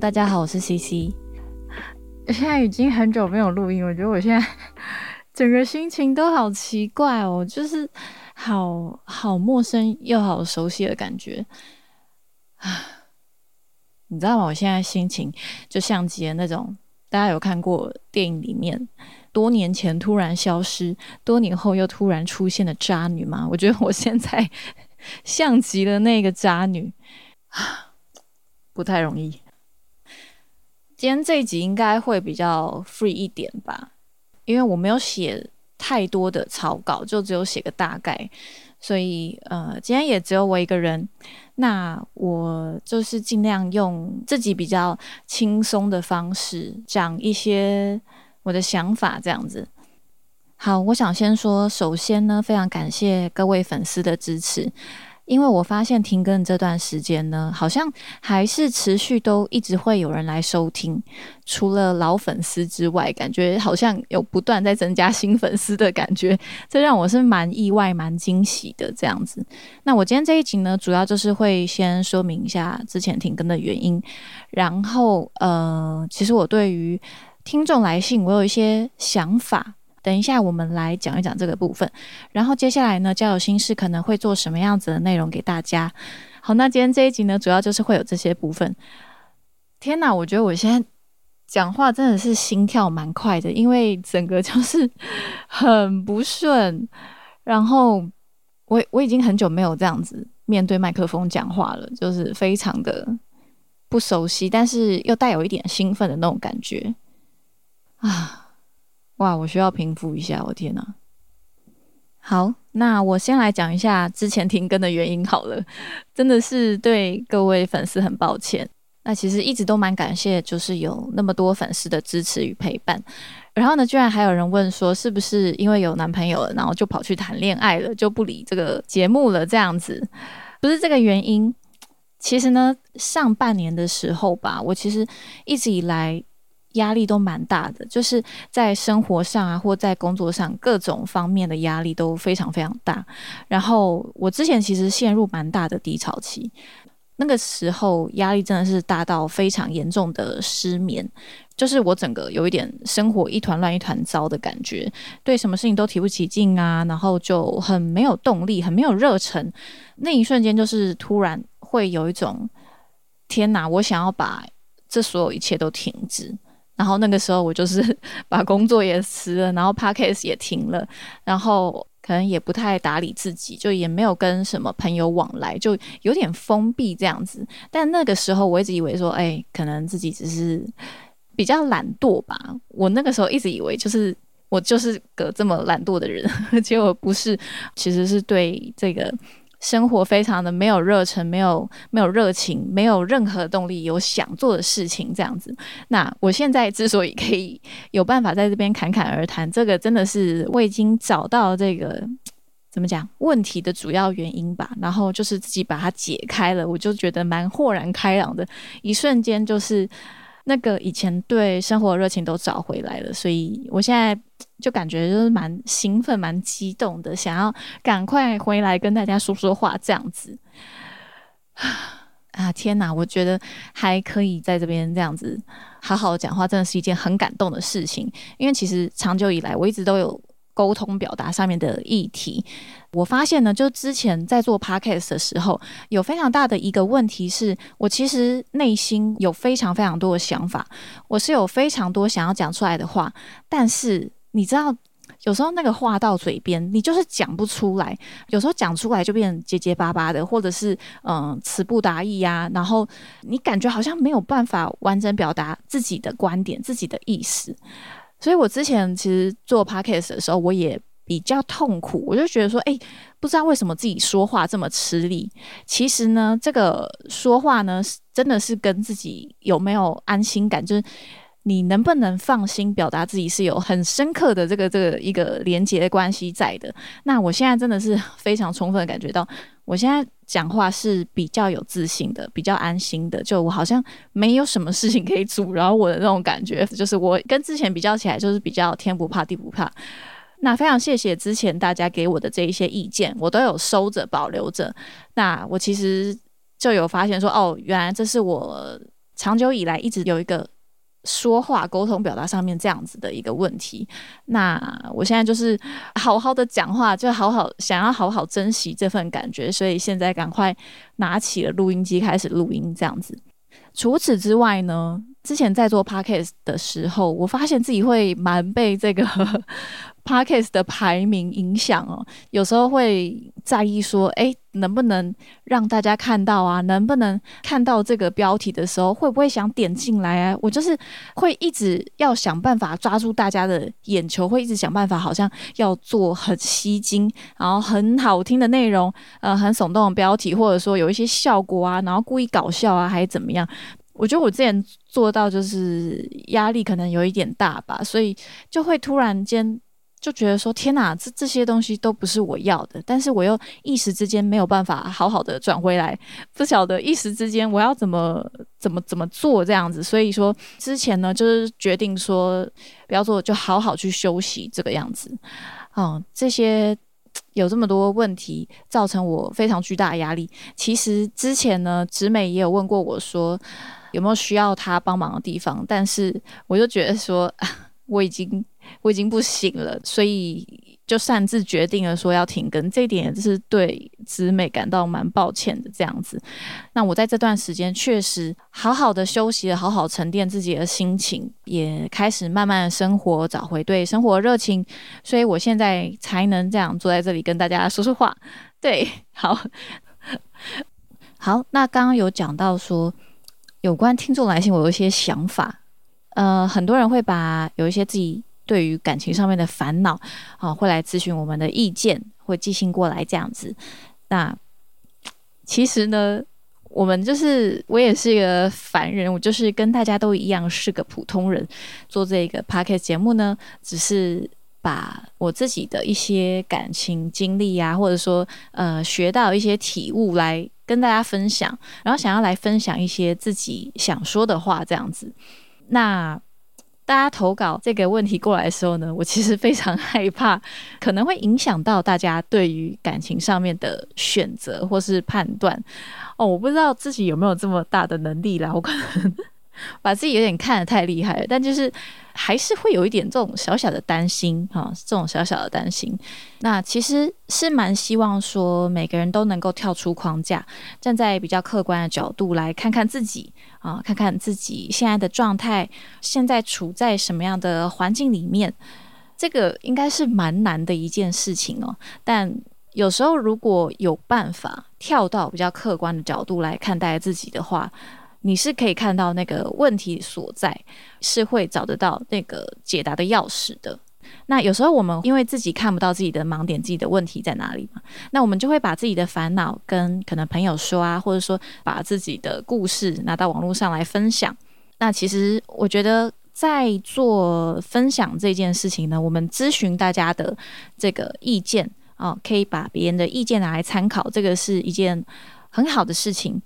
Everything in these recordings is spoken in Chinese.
大家好，我是 CC。现在已经很久没有录音，我觉得我现在 整个心情都好奇怪哦，就是好好陌生又好熟悉的感觉啊！你知道吗？我现在心情就像极了那种大家有看过电影里面多年前突然消失，多年后又突然出现的渣女吗？我觉得我现在 像极了那个渣女啊，不太容易。今天这一集应该会比较 free 一点吧，因为我没有写太多的草稿，就只有写个大概，所以呃，今天也只有我一个人。那我就是尽量用自己比较轻松的方式讲一些我的想法，这样子。好，我想先说，首先呢，非常感谢各位粉丝的支持。因为我发现停更这段时间呢，好像还是持续都一直会有人来收听，除了老粉丝之外，感觉好像有不断在增加新粉丝的感觉，这让我是蛮意外、蛮惊喜的这样子。那我今天这一集呢，主要就是会先说明一下之前停更的原因，然后呃，其实我对于听众来信，我有一些想法。等一下，我们来讲一讲这个部分。然后接下来呢，交友心事可能会做什么样子的内容给大家？好，那今天这一集呢，主要就是会有这些部分。天哪，我觉得我现在讲话真的是心跳蛮快的，因为整个就是很不顺。然后我我已经很久没有这样子面对麦克风讲话了，就是非常的不熟悉，但是又带有一点兴奋的那种感觉啊。哇，我需要平复一下，我天哪！好，那我先来讲一下之前停更的原因好了，真的是对各位粉丝很抱歉。那其实一直都蛮感谢，就是有那么多粉丝的支持与陪伴。然后呢，居然还有人问说，是不是因为有男朋友了，然后就跑去谈恋爱了，就不理这个节目了？这样子不是这个原因。其实呢，上半年的时候吧，我其实一直以来。压力都蛮大的，就是在生活上啊，或在工作上，各种方面的压力都非常非常大。然后我之前其实陷入蛮大的低潮期，那个时候压力真的是大到非常严重的失眠，就是我整个有一点生活一团乱、一团糟的感觉，对什么事情都提不起劲啊，然后就很没有动力、很没有热忱。那一瞬间就是突然会有一种天哪，我想要把这所有一切都停止。然后那个时候我就是 把工作也辞了，然后 podcast 也停了，然后可能也不太打理自己，就也没有跟什么朋友往来，就有点封闭这样子。但那个时候我一直以为说，哎，可能自己只是比较懒惰吧。我那个时候一直以为就是我就是个这么懒惰的人，结果不是，其实是对这个。生活非常的没有热忱，没有没有热情，没有任何动力，有想做的事情这样子。那我现在之所以可以有办法在这边侃侃而谈，这个真的是我已经找到这个怎么讲问题的主要原因吧。然后就是自己把它解开了，我就觉得蛮豁然开朗的，一瞬间就是那个以前对生活热情都找回来了。所以我现在。就感觉就是蛮兴奋、蛮激动的，想要赶快回来跟大家说说话这样子。啊，天哪！我觉得还可以在这边这样子好好讲话，真的是一件很感动的事情。因为其实长久以来，我一直都有沟通表达上面的议题。我发现呢，就之前在做 podcast 的时候，有非常大的一个问题是，我其实内心有非常非常多的想法，我是有非常多想要讲出来的话，但是。你知道，有时候那个话到嘴边，你就是讲不出来。有时候讲出来就变结结巴巴的，或者是嗯词不达意呀。然后你感觉好像没有办法完整表达自己的观点、自己的意思。所以我之前其实做 podcast 的时候，我也比较痛苦，我就觉得说，哎，不知道为什么自己说话这么吃力。其实呢，这个说话呢，真的是跟自己有没有安心感，就是。你能不能放心表达自己是有很深刻的这个这个一个连接的关系在的？那我现在真的是非常充分感觉到，我现在讲话是比较有自信的，比较安心的，就我好像没有什么事情可以阻挠我的那种感觉，就是我跟之前比较起来，就是比较天不怕地不怕。那非常谢谢之前大家给我的这一些意见，我都有收着保留着。那我其实就有发现说，哦，原来这是我长久以来一直有一个。说话、沟通、表达上面这样子的一个问题，那我现在就是好好的讲话，就好好想要好好珍惜这份感觉，所以现在赶快拿起了录音机开始录音这样子。除此之外呢，之前在做 podcast 的时候，我发现自己会蛮被这个。Podcast 的排名影响哦，有时候会在意说，哎，能不能让大家看到啊？能不能看到这个标题的时候，会不会想点进来啊？我就是会一直要想办法抓住大家的眼球，会一直想办法，好像要做很吸睛，然后很好听的内容，呃，很耸动的标题，或者说有一些效果啊，然后故意搞笑啊，还是怎么样？我觉得我之前做到就是压力可能有一点大吧，所以就会突然间。就觉得说天哪，这这些东西都不是我要的，但是我又一时之间没有办法好好的转回来，不晓得一时之间我要怎么怎么怎么做这样子，所以说之前呢就是决定说不要做，就好好去休息这个样子。嗯，这些有这么多问题造成我非常巨大的压力。其实之前呢，直美也有问过我说有没有需要他帮忙的地方，但是我就觉得说 我已经。我已经不行了，所以就擅自决定了说要停更，这一点也是对子美感到蛮抱歉的。这样子，那我在这段时间确实好好的休息了，好好沉淀自己的心情，也开始慢慢的生活，找回对生活热情，所以我现在才能这样坐在这里跟大家说说话。对，好，好，那刚刚有讲到说有关听众来信，我有一些想法。呃，很多人会把有一些自己。对于感情上面的烦恼，啊，会来咨询我们的意见，会寄信过来这样子。那其实呢，我们就是我也是一个凡人，我就是跟大家都一样是个普通人。做这个 p o c a s t 节目呢，只是把我自己的一些感情经历啊，或者说呃学到一些体悟来跟大家分享，然后想要来分享一些自己想说的话这样子。那。大家投稿这个问题过来的时候呢，我其实非常害怕，可能会影响到大家对于感情上面的选择或是判断。哦，我不知道自己有没有这么大的能力啦，我可能。把自己有点看得太厉害了，但就是还是会有一点这种小小的担心哈，这种小小的担心。那其实是蛮希望说每个人都能够跳出框架，站在比较客观的角度来看看自己啊，看看自己现在的状态，现在处在什么样的环境里面，这个应该是蛮难的一件事情哦。但有时候如果有办法跳到比较客观的角度来看待自己的话，你是可以看到那个问题所在，是会找得到那个解答的钥匙的。那有时候我们因为自己看不到自己的盲点，自己的问题在哪里嘛，那我们就会把自己的烦恼跟可能朋友说啊，或者说把自己的故事拿到网络上来分享。那其实我觉得在做分享这件事情呢，我们咨询大家的这个意见啊，可以把别人的意见拿来参考，这个是一件很好的事情。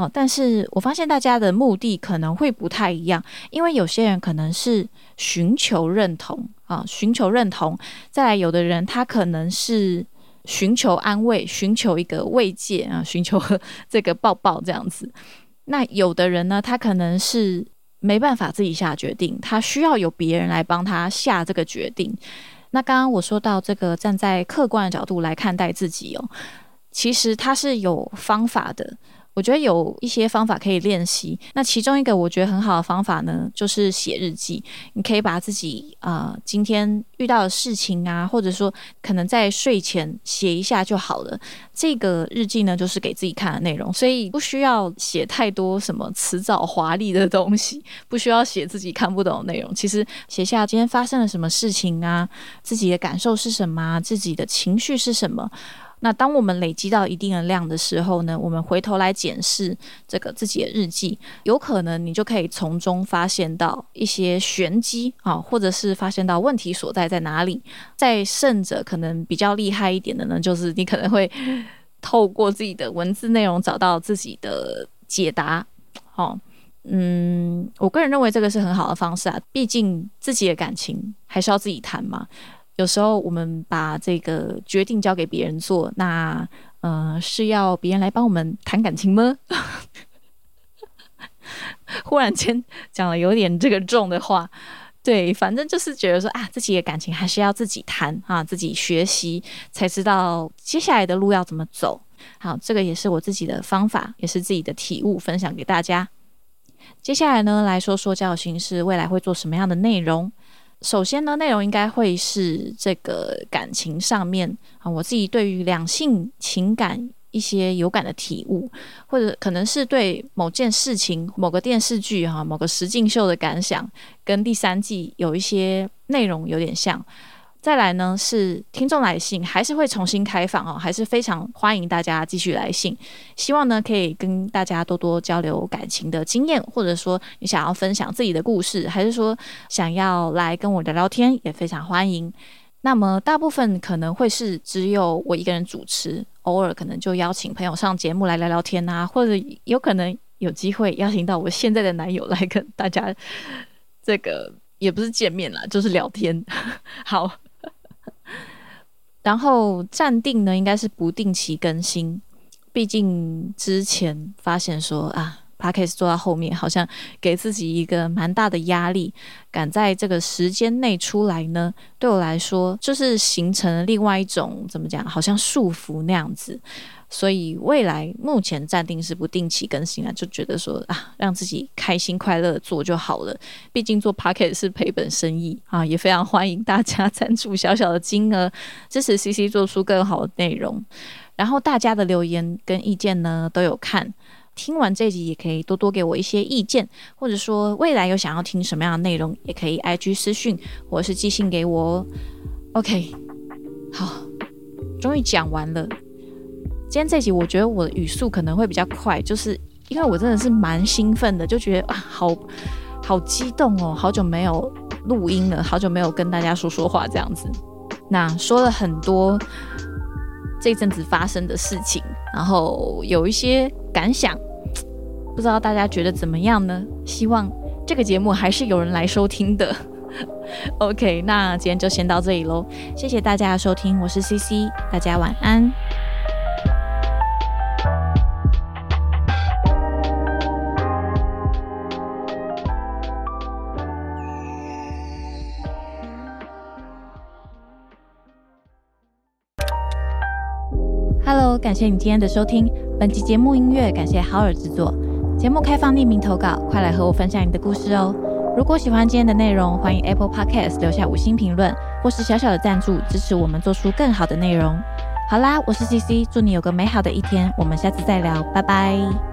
哦，但是我发现大家的目的可能会不太一样，因为有些人可能是寻求认同啊，寻求认同；再来，有的人他可能是寻求安慰，寻求一个慰藉啊，寻求 这个抱抱这样子。那有的人呢，他可能是没办法自己下决定，他需要有别人来帮他下这个决定。那刚刚我说到这个，站在客观的角度来看待自己哦，其实他是有方法的。我觉得有一些方法可以练习。那其中一个我觉得很好的方法呢，就是写日记。你可以把自己啊今天遇到的事情啊，或者说可能在睡前写一下就好了。这个日记呢，就是给自己看的内容，所以不需要写太多什么辞藻华丽的东西，不需要写自己看不懂的内容。其实写下今天发生了什么事情啊，自己的感受是什么，自己的情绪是什么。那当我们累积到一定的量的时候呢，我们回头来检视这个自己的日记，有可能你就可以从中发现到一些玄机啊，或者是发现到问题所在在哪里。再甚者，可能比较厉害一点的呢，就是你可能会 透过自己的文字内容找到自己的解答。哦，嗯，我个人认为这个是很好的方式啊，毕竟自己的感情还是要自己谈嘛。有时候我们把这个决定交给别人做，那呃是要别人来帮我们谈感情吗？忽然间讲了有点这个重的话，对，反正就是觉得说啊，自己的感情还是要自己谈啊，自己学习才知道接下来的路要怎么走。好，这个也是我自己的方法，也是自己的体悟，分享给大家。接下来呢，来说说教形式未来会做什么样的内容。首先呢，内容应该会是这个感情上面啊，我自己对于两性情感一些有感的体悟，或者可能是对某件事情、某个电视剧哈、某个实境秀的感想，跟第三季有一些内容有点像。再来呢是听众来信，还是会重新开放哦，还是非常欢迎大家继续来信。希望呢可以跟大家多多交流感情的经验，或者说你想要分享自己的故事，还是说想要来跟我聊聊天，也非常欢迎。那么大部分可能会是只有我一个人主持，偶尔可能就邀请朋友上节目来聊聊天啊，或者有可能有机会邀请到我现在的男友来跟大家这个也不是见面啦，就是聊天。好。然后暂定呢，应该是不定期更新，毕竟之前发现说啊 p a c k a g e 做到后面好像给自己一个蛮大的压力，赶在这个时间内出来呢，对我来说就是形成了另外一种怎么讲，好像束缚那样子。所以未来目前暂定是不定期更新啊，就觉得说啊，让自己开心快乐做就好了。毕竟做 p o c k e t 是赔本生意啊，也非常欢迎大家赞助小小的金额，支持 CC 做出更好的内容。然后大家的留言跟意见呢都有看，听完这集也可以多多给我一些意见，或者说未来有想要听什么样的内容，也可以 IG 私讯或是寄信给我。OK，好，终于讲完了。今天这集我觉得我的语速可能会比较快，就是因为我真的是蛮兴奋的，就觉得啊，好好激动哦，好久没有录音了，好久没有跟大家说说话这样子。那说了很多这阵子发生的事情，然后有一些感想，不知道大家觉得怎么样呢？希望这个节目还是有人来收听的。OK，那今天就先到这里喽，谢谢大家的收听，我是 CC，大家晚安。感谢你今天的收听。本期节目音乐感谢好耳制作。节目开放匿名投稿，快来和我分享你的故事哦。如果喜欢今天的内容，欢迎 Apple Podcast 留下五星评论，或是小小的赞助，支持我们做出更好的内容。好啦，我是 CC，祝你有个美好的一天。我们下次再聊，拜拜。